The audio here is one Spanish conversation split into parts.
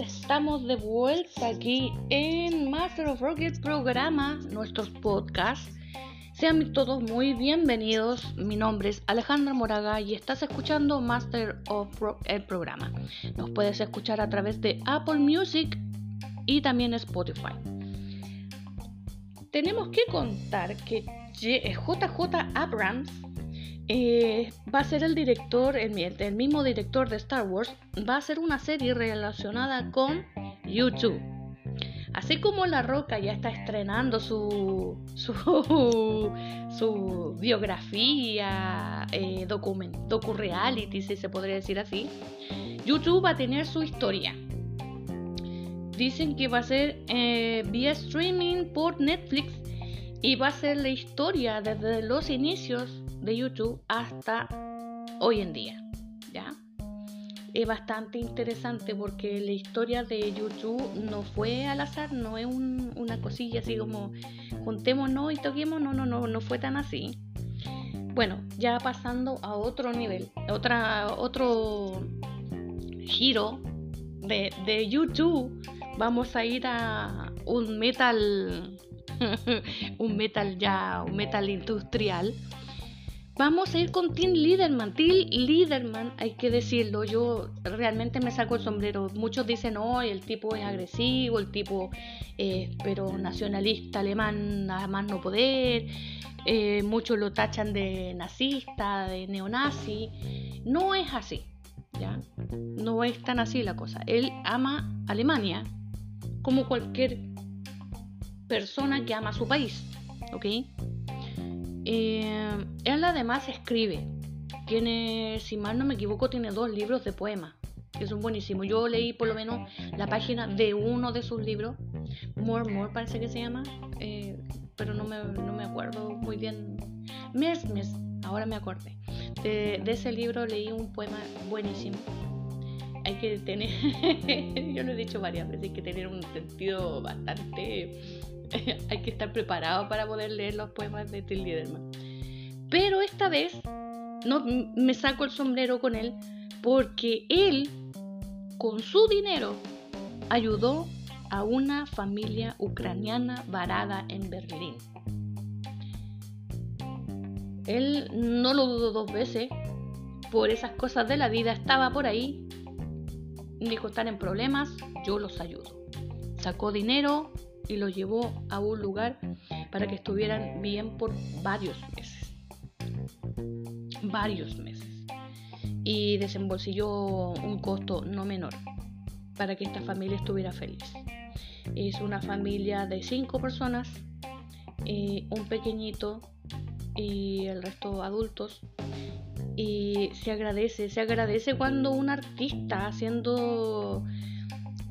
estamos de vuelta aquí en Master of Rocket programa, nuestros podcasts. Sean todos muy bienvenidos. Mi nombre es Alejandra Moraga y estás escuchando Master of Rock el programa. Nos puedes escuchar a través de Apple Music y también Spotify. Tenemos que contar que JJ Abrams eh, va a ser el director, el, mismo director de Star Wars, va a hacer una serie relacionada con YouTube. Así como La Roca ya está estrenando su, su, su biografía, eh, docu-reality, si se podría decir así, YouTube va a tener su historia. Dicen que va a ser eh, vía streaming por Netflix y va a ser la historia desde los inicios de YouTube hasta hoy en día. ¿ya? Es bastante interesante porque la historia de YouTube no fue al azar, no es una cosilla así como juntémonos y toquemos, no, no, no, no fue tan así. Bueno, ya pasando a otro nivel, otra, otro giro de, de YouTube, vamos a ir a un metal, un metal ya, un metal industrial Vamos a ir con Tim Liederman. Tim Liederman, hay que decirlo, yo realmente me saco el sombrero. Muchos dicen, no, el tipo es agresivo, el tipo, eh, pero nacionalista alemán, nada más no poder. Eh, muchos lo tachan de nazista, de neonazi. No es así, ¿ya? No es tan así la cosa. Él ama Alemania como cualquier persona que ama su país, ¿ok? Eh, él además escribe. Tiene, si mal no me equivoco, tiene dos libros de poemas que son buenísimos. Yo leí por lo menos la página de uno de sus libros, More More parece que se llama, eh, pero no me, no me, acuerdo muy bien. Mes, mes, ahora me acordé. De, de, ese libro leí un poema buenísimo. Hay que tener, yo lo he dicho varias veces, hay que tener un sentido bastante hay que estar preparado para poder leer los poemas de Till Liederman. Pero esta vez no, me saco el sombrero con él porque él, con su dinero, ayudó a una familia ucraniana varada en Berlín. Él no lo dudó dos veces, por esas cosas de la vida estaba por ahí, dijo están en problemas, yo los ayudo. Sacó dinero, y los llevó a un lugar para que estuvieran bien por varios meses. Varios meses. Y desembolsilló un costo no menor para que esta familia estuviera feliz. Es una familia de cinco personas, eh, un pequeñito y el resto adultos. Y se agradece, se agradece cuando un artista haciendo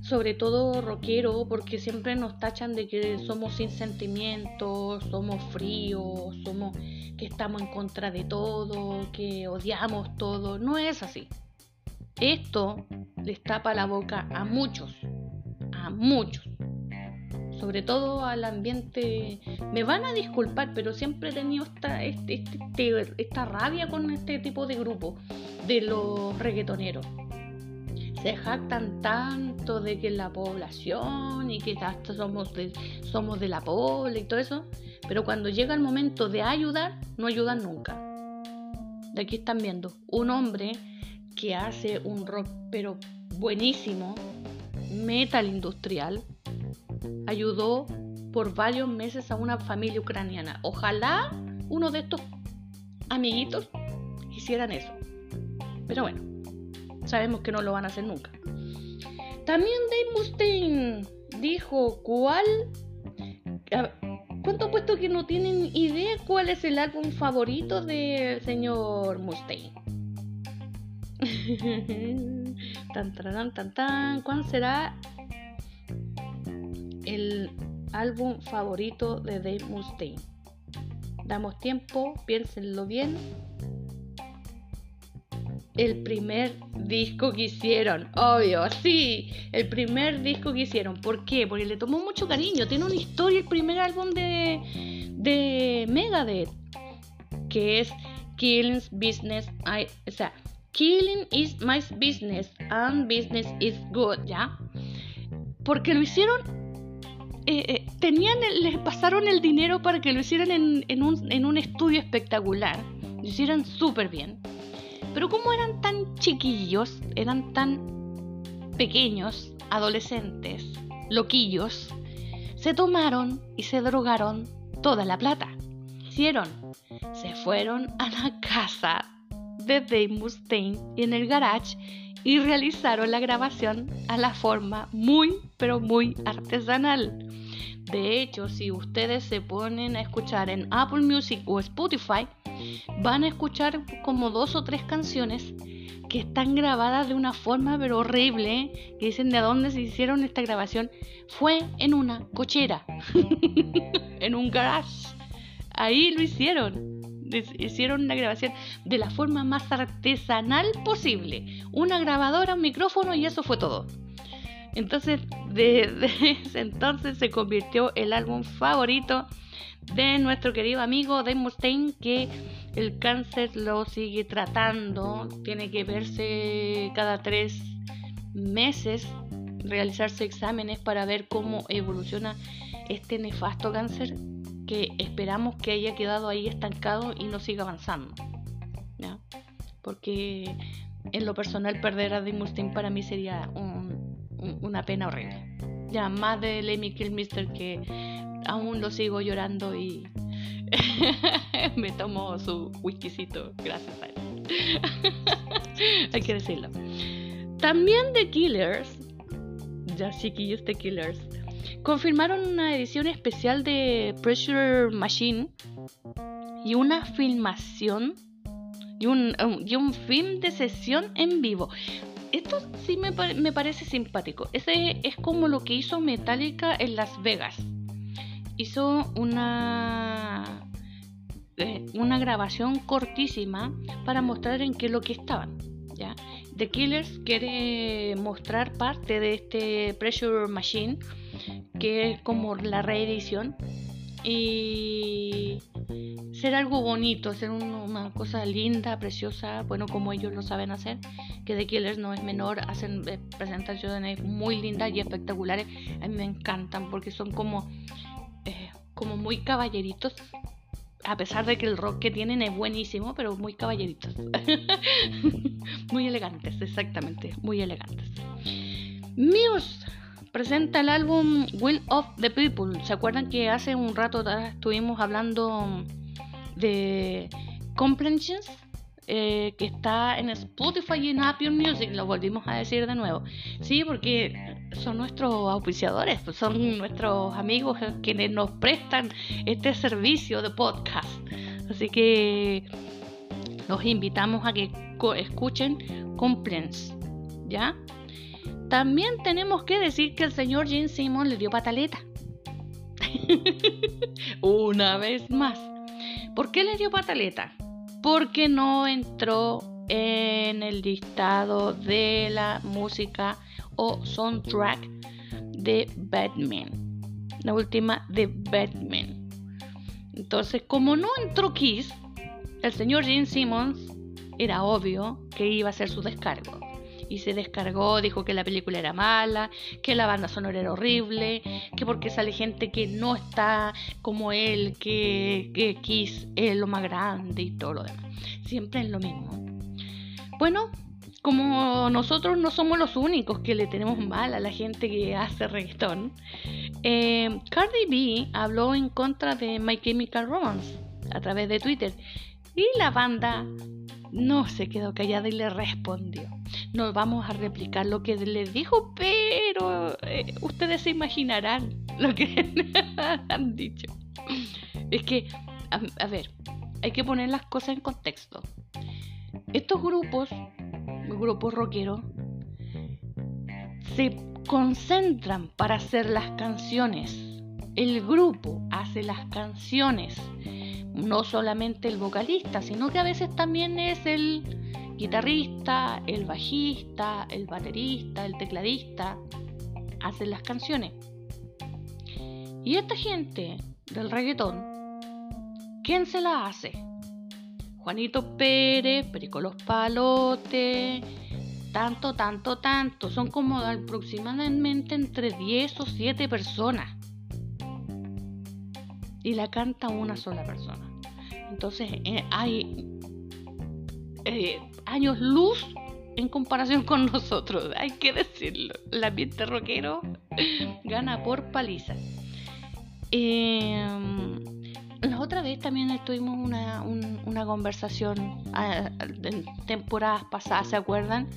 sobre todo rockero, porque siempre nos tachan de que somos sin sentimientos, somos fríos, somos que estamos en contra de todo, que odiamos todo. No es así. Esto les tapa la boca a muchos, a muchos. Sobre todo al ambiente. Me van a disculpar, pero siempre he tenido esta, este, este, esta rabia con este tipo de grupo de los reggaetoneros se jactan tanto de que la población y que somos de, somos de la pobre y todo eso, pero cuando llega el momento de ayudar, no ayudan nunca. De aquí están viendo un hombre que hace un rock pero buenísimo, metal industrial, ayudó por varios meses a una familia ucraniana. Ojalá uno de estos amiguitos hicieran eso. Pero bueno, sabemos que no lo van a hacer nunca. También Dave Mustaine dijo cuál... ¿Cuánto puesto que no tienen idea cuál es el álbum favorito del señor Mustaine? tan, tan, tan, tan. ¿Cuál será el álbum favorito de Dave Mustaine? Damos tiempo, piénsenlo bien el primer disco que hicieron, obvio, sí, el primer disco que hicieron. ¿Por qué? Porque le tomó mucho cariño, tiene una historia el primer álbum de, de Megadeth, que es Killing's Business, I, o sea, Killing is my business and business is good, ¿ya? porque lo hicieron, eh, eh, tenían, les pasaron el dinero para que lo hicieran en, un, en un estudio espectacular, lo hicieran súper bien. Pero como eran tan chiquillos, eran tan pequeños, adolescentes, loquillos, se tomaron y se drogaron toda la plata. Hicieron, se fueron a la casa de Dave Mustaine en el garage y realizaron la grabación a la forma muy, pero muy artesanal. De hecho, si ustedes se ponen a escuchar en Apple Music o Spotify, van a escuchar como dos o tres canciones que están grabadas de una forma pero horrible, que dicen de dónde se hicieron esta grabación, fue en una cochera, en un garage. Ahí lo hicieron. Hicieron una grabación de la forma más artesanal posible. Una grabadora, un micrófono y eso fue todo. Entonces, desde ese entonces se convirtió el álbum favorito de nuestro querido amigo Dave Mustaine que el cáncer lo sigue tratando, tiene que verse cada tres meses, realizarse exámenes para ver cómo evoluciona este nefasto cáncer que esperamos que haya quedado ahí estancado y no siga avanzando. Porque en lo personal perder a Mustaine para mí sería una pena horrible. Ya más de Lemmy Kilmister que aún lo sigo llorando y me tomo su whiskycito gracias a él. Hay que decirlo. También The Killers, ya chiquillos The Killers, confirmaron una edición especial de Pressure Machine y una filmación y un, y un film de sesión en vivo. Esto sí me, me parece simpático. Ese es como lo que hizo Metallica en Las Vegas hizo una, eh, una grabación cortísima para mostrar en qué lo que estaban. The Killers quiere mostrar parte de este Pressure Machine, que es como la reedición, y ser algo bonito, ser una cosa linda, preciosa, bueno, como ellos lo saben hacer, que The Killers no es menor, hacen eh, presentaciones muy lindas y espectaculares, a mí me encantan porque son como como muy caballeritos. A pesar de que el rock que tienen es buenísimo, pero muy caballeritos. muy elegantes, exactamente, muy elegantes. Muse presenta el álbum Will of the People. ¿Se acuerdan que hace un rato estuvimos hablando de Comprehensions? Eh, que está en Spotify y en Apple Music, lo volvimos a decir de nuevo. Sí, porque son nuestros auspiciadores, pues son nuestros amigos quienes nos prestan este servicio de podcast. Así que los invitamos a que escuchen Complaints, ¿ya? También tenemos que decir que el señor Jim Simon le dio pataleta. Una vez más. ¿Por qué le dio pataleta? porque no entró en el listado de la música o soundtrack de Batman. La última de Batman. Entonces, como no entró Kiss, el señor Gene Simmons era obvio que iba a ser su descargo y se descargó, dijo que la película era mala, que la banda sonora era horrible, que porque sale gente que no está como él, que, que Kiss es lo más grande y todo lo demás. Siempre es lo mismo. Bueno, como nosotros no somos los únicos que le tenemos mal a la gente que hace reggaetón, eh, Cardi B habló en contra de My Chemical Romance a través de Twitter y la banda no se quedó callada y le respondió. No vamos a replicar lo que le dijo, pero eh, ustedes se imaginarán lo que han dicho. Es que, a, ver, hay que poner las cosas en contexto. Estos grupos, grupos rockeros, se concentran para hacer las canciones. El grupo hace las canciones no solamente el vocalista, sino que a veces también es el guitarrista, el bajista, el baterista, el tecladista, hacen las canciones. Y esta gente del reggaetón, ¿quién se la hace? Juanito Pérez, Perico Los Palotes, tanto, tanto, tanto. Son como aproximadamente entre 10 o 7 personas. Y la canta una sola persona. Entonces eh, hay eh, años luz en comparación con nosotros, hay que decirlo. El ambiente rockero gana por paliza. Em, la otra vez también tuvimos una, una conversación ah, en temporadas pasadas, ¿se acuerdan?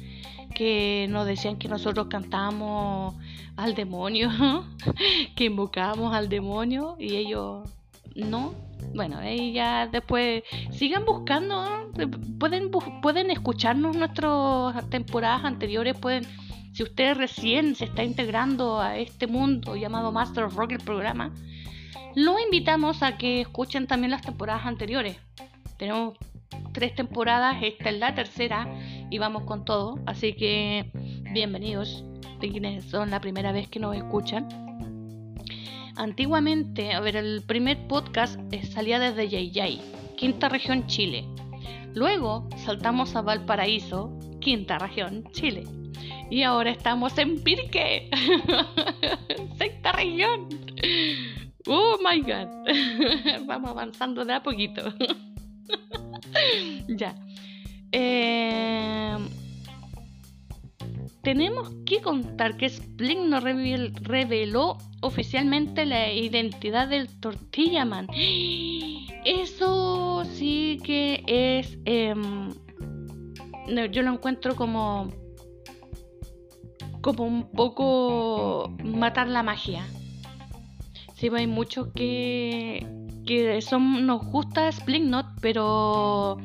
Que nos decían que nosotros cantábamos al demonio, que invocábamos al demonio y ellos no. Bueno, ahí ya después sigan buscando, pueden, pueden escucharnos nuestras temporadas anteriores, pueden, si usted recién se está integrando a este mundo llamado Master of Rock, el programa, lo invitamos a que escuchen también las temporadas anteriores. Tenemos tres temporadas, esta es la tercera y vamos con todo, así que bienvenidos, de quienes son la primera vez que nos escuchan. Antiguamente, a ver, el primer podcast eh, salía desde Yayay, quinta región Chile. Luego saltamos a Valparaíso, quinta región Chile. Y ahora estamos en Pirque, sexta región. Oh my god. Vamos avanzando de a poquito. ya. Eh, tenemos que contar que Splink nos reveló oficialmente la identidad del Tortilla Man. Eso sí que es. Em, yo lo encuentro como. como un poco matar la magia. Sí, hay muchos que. que son, nos gusta Not, pero.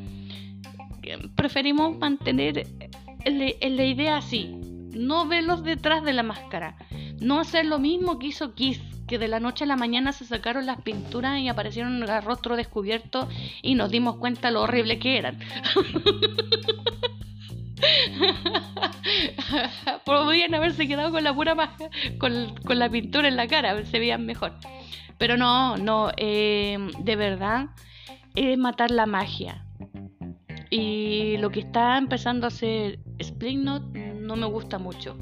Preferimos mantener la idea así no verlos detrás de la máscara, no hacer lo mismo que hizo Kiss, que de la noche a la mañana se sacaron las pinturas y aparecieron el rostro descubierto y nos dimos cuenta lo horrible que eran. Podrían haberse quedado con la pura máscara, con, la pintura en la cara, se veían mejor. Pero no, no, eh, de verdad es matar la magia. Y lo que está empezando a hacer Splingnot no me gusta mucho.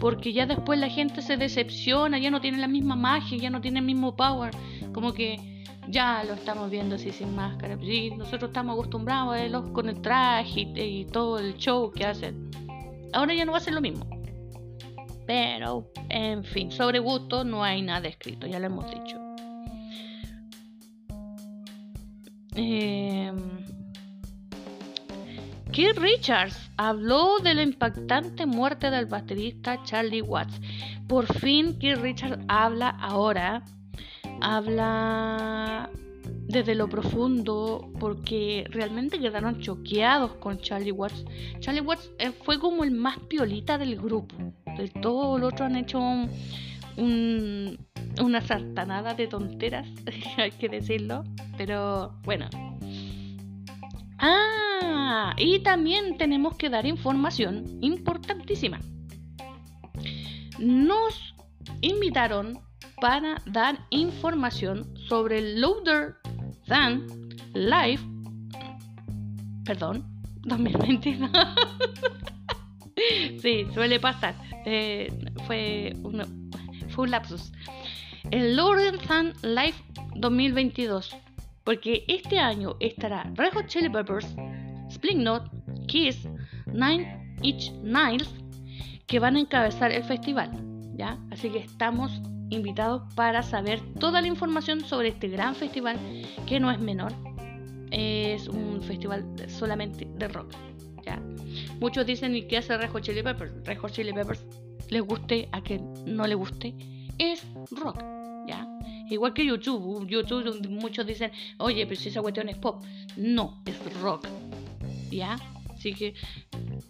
Porque ya después la gente se decepciona, ya no tiene la misma magia, ya no tiene el mismo power. Como que ya lo estamos viendo así sin máscara. Sí, nosotros estamos acostumbrados a verlos con el traje y, todo el show que hacen. Ahora ya no va a ser lo mismo. Pero, en fin, sobre gusto no hay nada escrito, ya lo hemos dicho. Eh, Keith Richards habló de la impactante muerte del baterista Charlie Watts. Por fin Keith Richards habla ahora, habla desde lo profundo porque realmente quedaron choqueados con Charlie Watts. Charlie Watts eh, fue como el más piolita del grupo. De todo los otro han hecho una sartanada de tonteras, hay que decirlo. Pero bueno. Ah, y también tenemos que dar información importantísima. Nos invitaron para dar información sobre el Loader Than Live, perdón, 2022. sí, suele pasar. Eh, fue, un, lapsus. El Loader Than Live 2022. Porque este año estará Red Hot Chili Peppers, Slipknot, Kiss, Nine Inch Nails, que van a encabezar el festival. ¿ya? Así que estamos invitados para saber toda la información sobre este gran festival que no es menor. Es un festival solamente de rock. ¿ya? Muchos dicen y qué hace Red Hot Chili Peppers. Red Hot Chili Peppers, les guste a que no le guste, es rock. Igual que YouTube. YouTube muchos dicen, oye, pero si esa cuestión es pop. No, es rock. ¿ya? Así que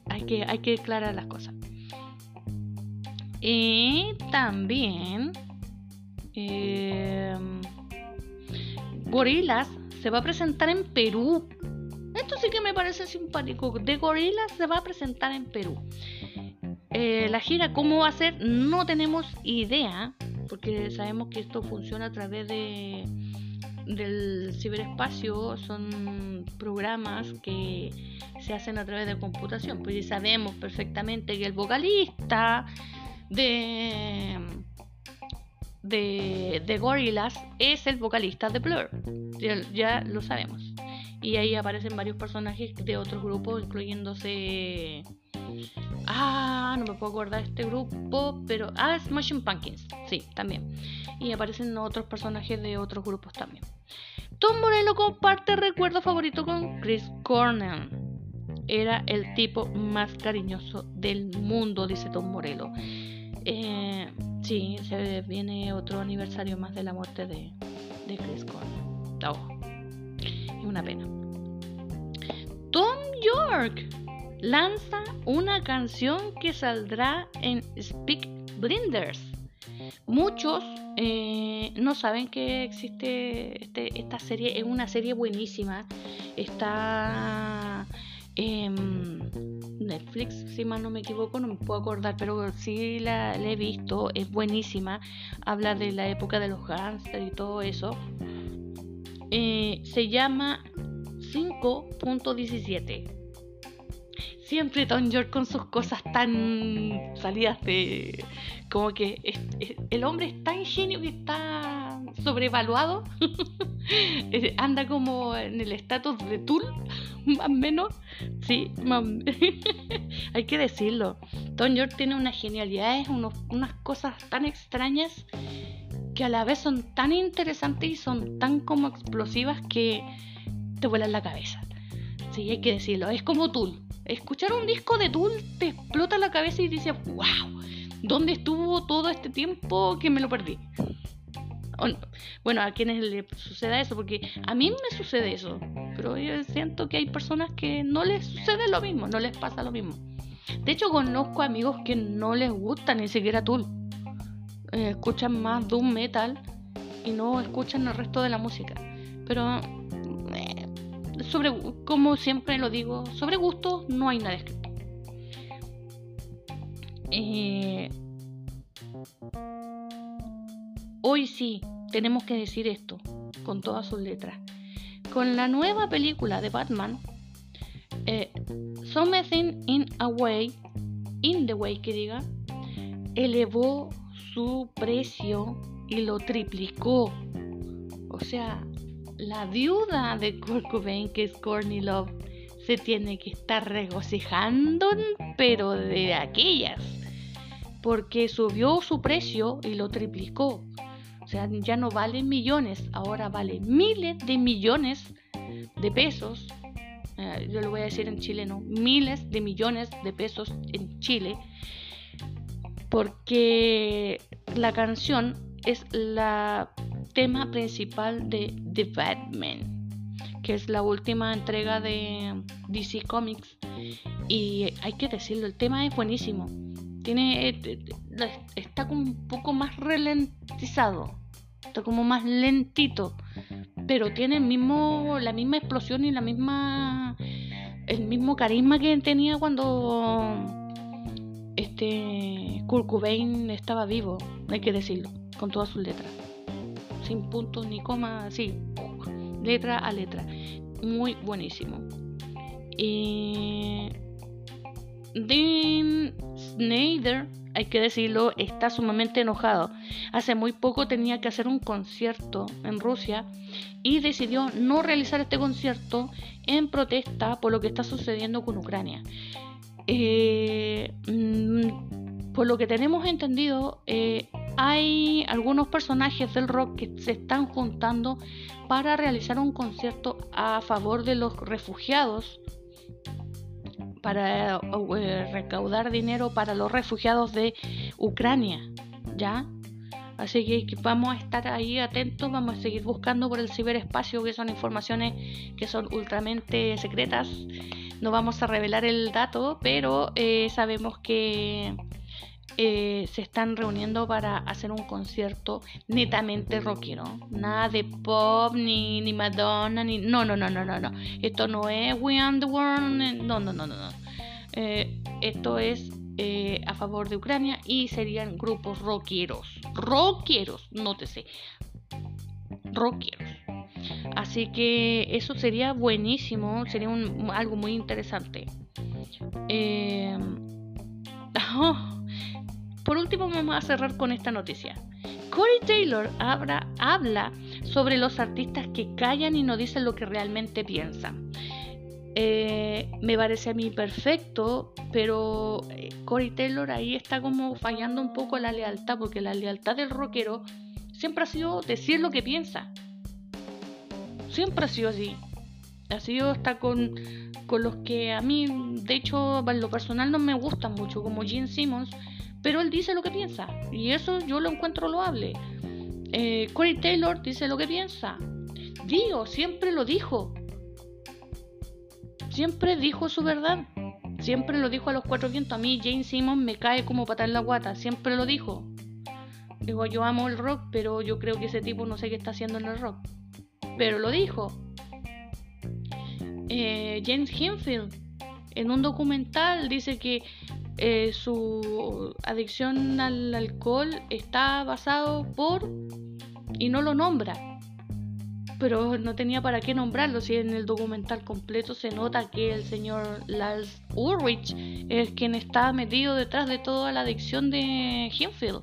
hay que, hay que aclarar las cosas. Y también eh, Gorilas se va a presentar en Perú. Esto sí que me parece simpático. De Gorilas se va a presentar en Perú. Eh, la gira, ¿cómo va a ser? No tenemos idea, porque sabemos que esto funciona a través de del ciberespacio son programas que se hacen a través de computación. Pues sabemos perfectamente que el vocalista de, de, de Gorillaz es el vocalista de Blur. Ya, lo sabemos. Y ahí aparecen varios personajes de otros grupos, incluyéndose. Ah, no me puedo acordar de este grupo, pero. Ah, Smashing Pumpkins, sí, también. Y aparecen otros personajes de otros grupos también. Tom Morello comparte recuerdo favorito con Chris Cornell. Era el tipo más cariñoso del mundo, dice Tom Morello. Eh, sí, se viene otro aniversario más de la muerte de, Chris Cornell. Oh, es una pena. Tom York lanza una canción que saldrá en Speak Blinders. Muchos eh, no saben que existe este, esta serie, es una serie buenísima. Está en Netflix, si mal no me equivoco, no me puedo acordar, pero sí la, he visto, es buenísima. Habla de la época de los gangsters y todo eso. Eh, se llama 5.17 siempre Tom York con sus cosas tan salidas de. Como que el hombre es tan genio que está sobrevaluado. Anda como en el estatus de Tool, más o menos. Sí, hay que decirlo. Tom York tiene unas genialidades, unas cosas tan extrañas que a la vez son tan interesantes y son tan como explosivas que te vuelan la cabeza. Sí, hay que decirlo. Es como Tool Escuchar un disco de Tool te explota la cabeza y dices, wow, ¿dónde estuvo todo este tiempo que me lo perdí? Bueno, a quienes le suceda eso, porque a mí me sucede eso, pero yo siento que hay personas que no les sucede lo mismo, no les pasa lo mismo. De hecho, conozco amigos que no les gusta ni siquiera Tool. Eh, escuchan más Doom Metal y no escuchan el resto de la música. Pero sobre, como siempre lo digo, sobre gusto no hay nada escrito. Eh, hoy sí, tenemos que decir esto, con todas sus letras. Con la nueva película de Batman, eh, Something in a Way, in the Way que diga, elevó su precio y lo triplicó. O sea, la viuda de Kurt que es Courtney Love, se tiene que estar regocijando, pero de aquellas, porque subió su precio y lo triplicó. O sea, ya no vale millones, ahora vale miles de millones de pesos. Eh, yo lo voy a decir en chileno, miles de millones de pesos en Chile, porque la canción es la tema principal de The Batman, que es la última entrega de DC Comics. Y hay que decirlo, el tema es buenísimo. Tiene, eh, está como un poco más ralentizado, está como más lentito, pero tiene el mismo, la misma explosión y la misma, el mismo carisma que tenía cuando este Kurt Cobain estaba vivo, hay que decirlo, con todas sus letras sin puntos ni comas, así, letra a letra. Muy buenísimo. Y Dean Snyder, hay que decirlo, está sumamente enojado. Hace muy poco tenía que hacer un concierto en Rusia y decidió no realizar este concierto en protesta por lo que está sucediendo con Ucrania. Eh, mm, por lo que tenemos entendido, eh, hay algunos personajes del rock que se están juntando para realizar un concierto a favor de los refugiados, para eh, recaudar dinero para los refugiados de Ucrania, ¿ya? Así que vamos a estar ahí atentos, vamos a seguir buscando por el ciberespacio, que son informaciones que son ultramente secretas. No vamos a revelar el dato, pero eh, sabemos que eh, se están reuniendo para hacer un concierto netamente rockero. Nada de pop, ni, ni Madonna, ni... No, no, no, no, no, no. Esto no es We Are the World. No, no, no, no. no. Eh, esto es eh, a favor de Ucrania y serían grupos rockeros. Rockeros, nótese. Rockeros. Así que eso sería buenísimo, sería algo muy interesante. Eh, por último vamos a cerrar con esta noticia. Corey Taylor habla, sobre los artistas que callan y no dicen lo que realmente piensan. Eh, me parece a mí perfecto, pero eh, Corey Taylor ahí está como fallando un poco la lealtad, porque la lealtad del rockero siempre ha sido decir lo que piensa. Siempre ha sido así. Ha sido hasta con, con los que a mí, de hecho, en lo personal no me gustan mucho, como Gene Simmons, pero él dice lo que piensa. Y eso yo lo encuentro loable. Eh, Corey Taylor dice lo que piensa. Digo, siempre lo dijo. Siempre dijo su verdad. Siempre lo dijo a los cuatro vientos. A mí Jane Simmons me cae como pata en la guata. Siempre lo dijo. Digo, yo amo el rock, pero yo creo que ese tipo no sé qué está haciendo en el rock. Pero lo dijo. Eh, James Hinfield en un documental dice que eh, su adicción al alcohol está basado por y no lo nombra pero no tenía para qué nombrarlo si en el documental completo se nota que el señor Lars Ulrich es quien está metido detrás de toda la adicción de Hinfield.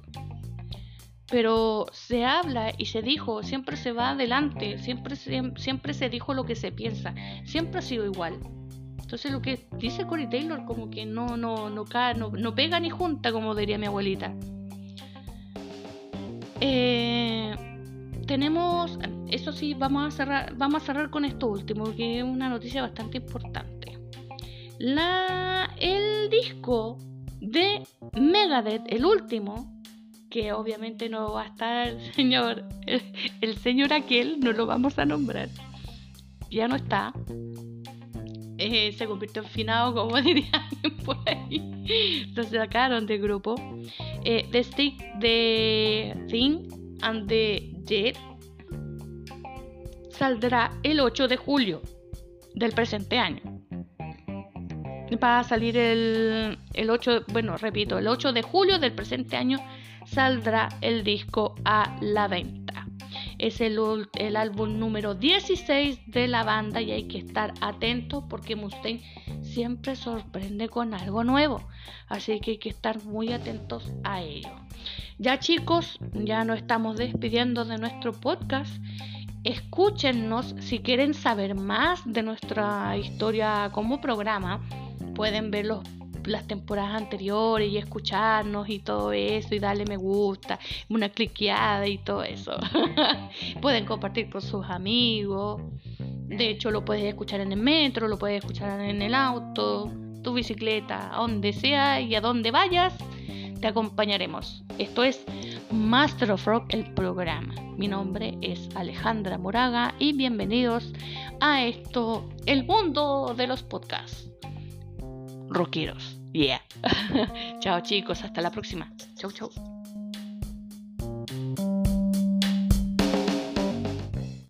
Pero se habla y se dijo, siempre se va adelante, siempre, siempre se dijo lo que se piensa, siempre ha sido igual. Entonces lo que dice Corey Taylor como que no, no, no, no, no pega ni junta, como diría mi abuelita. Eh, tenemos, eso sí, vamos a cerrar, vamos a cerrar con esto último, que es una noticia bastante importante. La, el disco de Megadeth, el último, que obviamente no va a estar el señor, el, señor aquel, no lo vamos a nombrar, ya no está. Eh, se convirtió en finado, como dirían por ahí. Lo sacaron del grupo. Eh, the Stick, The Thing and the Jet saldrá el 8 de julio del presente año. Va a salir el, el 8, bueno, repito, el 8 de julio del presente año saldrá el disco a la venta. Es el, el, álbum número 16 de la banda y hay que estar atentos porque Mustaine siempre sorprende con algo nuevo. Así que hay que estar muy atentos a ello. Ya chicos, ya nos estamos despidiendo de nuestro podcast. Escúchenos si quieren saber más de nuestra historia como programa. Pueden ver las temporadas anteriores y escucharnos y todo eso y darle me gusta, una cliqueada y todo eso. Pueden compartir con sus amigos. De hecho, lo puedes escuchar en el metro, lo puedes escuchar en el auto, tu bicicleta, a donde sea y a donde vayas, te acompañaremos. Esto es Master of Rock, el programa. Mi nombre es Alejandra Moraga y bienvenidos a esto, el mundo de los podcasts. Rockeros. Yeah. chao chicos, hasta la próxima. Chau chau.